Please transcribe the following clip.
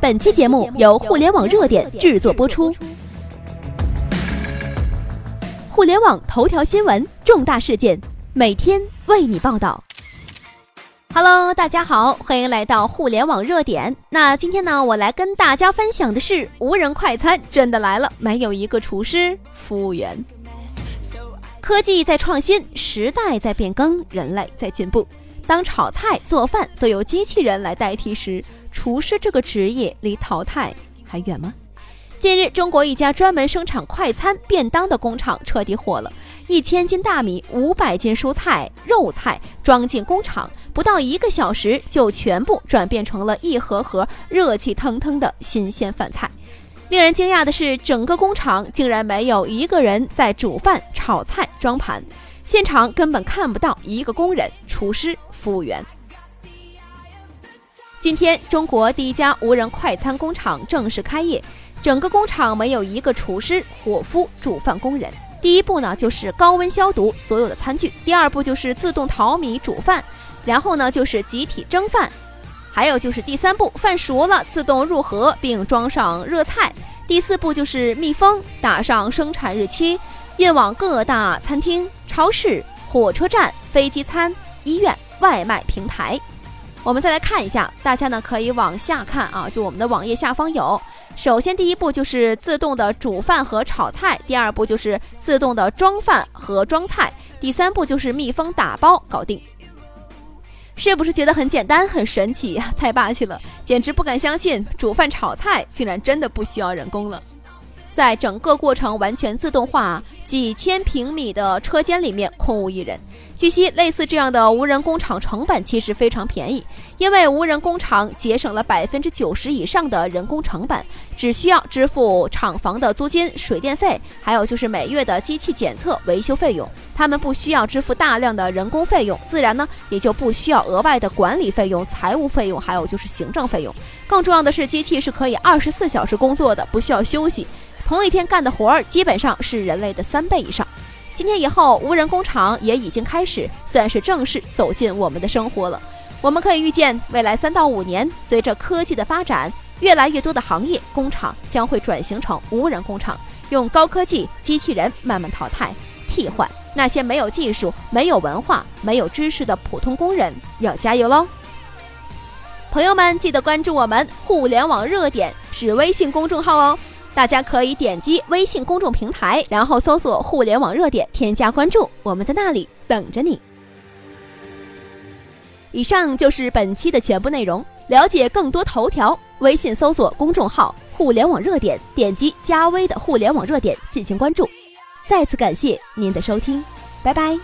本期节目由互联网热点制作播出。互联网头条新闻，重大事件，每天为你报道。Hello，大家好，欢迎来到互联网热点。那今天呢，我来跟大家分享的是，无人快餐真的来了，没有一个厨师、服务员。科技在创新，时代在变更，人类在进步。当炒菜、做饭都由机器人来代替时，厨师这个职业离淘汰还远吗？近日，中国一家专门生产快餐便当的工厂彻底火了。一千斤大米、五百斤蔬菜、肉菜装进工厂，不到一个小时就全部转变成了一盒盒热气腾腾的新鲜饭菜。令人惊讶的是，整个工厂竟然没有一个人在煮饭、炒菜、装盘，现场根本看不到一个工人、厨师、服务员。今天，中国第一家无人快餐工厂正式开业。整个工厂没有一个厨师、伙夫、煮饭工人。第一步呢，就是高温消毒所有的餐具；第二步就是自动淘米煮饭；然后呢，就是集体蒸饭；还有就是第三步，饭熟了自动入盒并装上热菜；第四步就是密封，打上生产日期，运往各大餐厅、超市、火车站、飞机餐、医院、外卖平台。我们再来看一下，大家呢可以往下看啊，就我们的网页下方有。首先，第一步就是自动的煮饭和炒菜；第二步就是自动的装饭和装菜；第三步就是密封打包，搞定。是不是觉得很简单、很神奇呀？太霸气了，简直不敢相信，煮饭炒菜竟然真的不需要人工了。在整个过程完全自动化，几千平米的车间里面空无一人。据悉，类似这样的无人工厂成本其实非常便宜，因为无人工厂节省了百分之九十以上的人工成本，只需要支付厂房的租金、水电费，还有就是每月的机器检测、维修费用。他们不需要支付大量的人工费用，自然呢也就不需要额外的管理费用、财务费用，还有就是行政费用。更重要的是，机器是可以二十四小时工作的，不需要休息。同一天干的活儿基本上是人类的三倍以上。今天以后，无人工厂也已经开始算是正式走进我们的生活了。我们可以预见，未来三到五年，随着科技的发展，越来越多的行业工厂将会转型成无人工厂，用高科技机器人慢慢淘汰、替换那些没有技术、没有文化、没有知识的普通工人。要加油喽！朋友们，记得关注我们“互联网热点”是微信公众号哦。大家可以点击微信公众平台，然后搜索“互联网热点”，添加关注，我们在那里等着你。以上就是本期的全部内容。了解更多头条，微信搜索公众号“互联网热点”，点击加微的“互联网热点”进行关注。再次感谢您的收听，拜拜。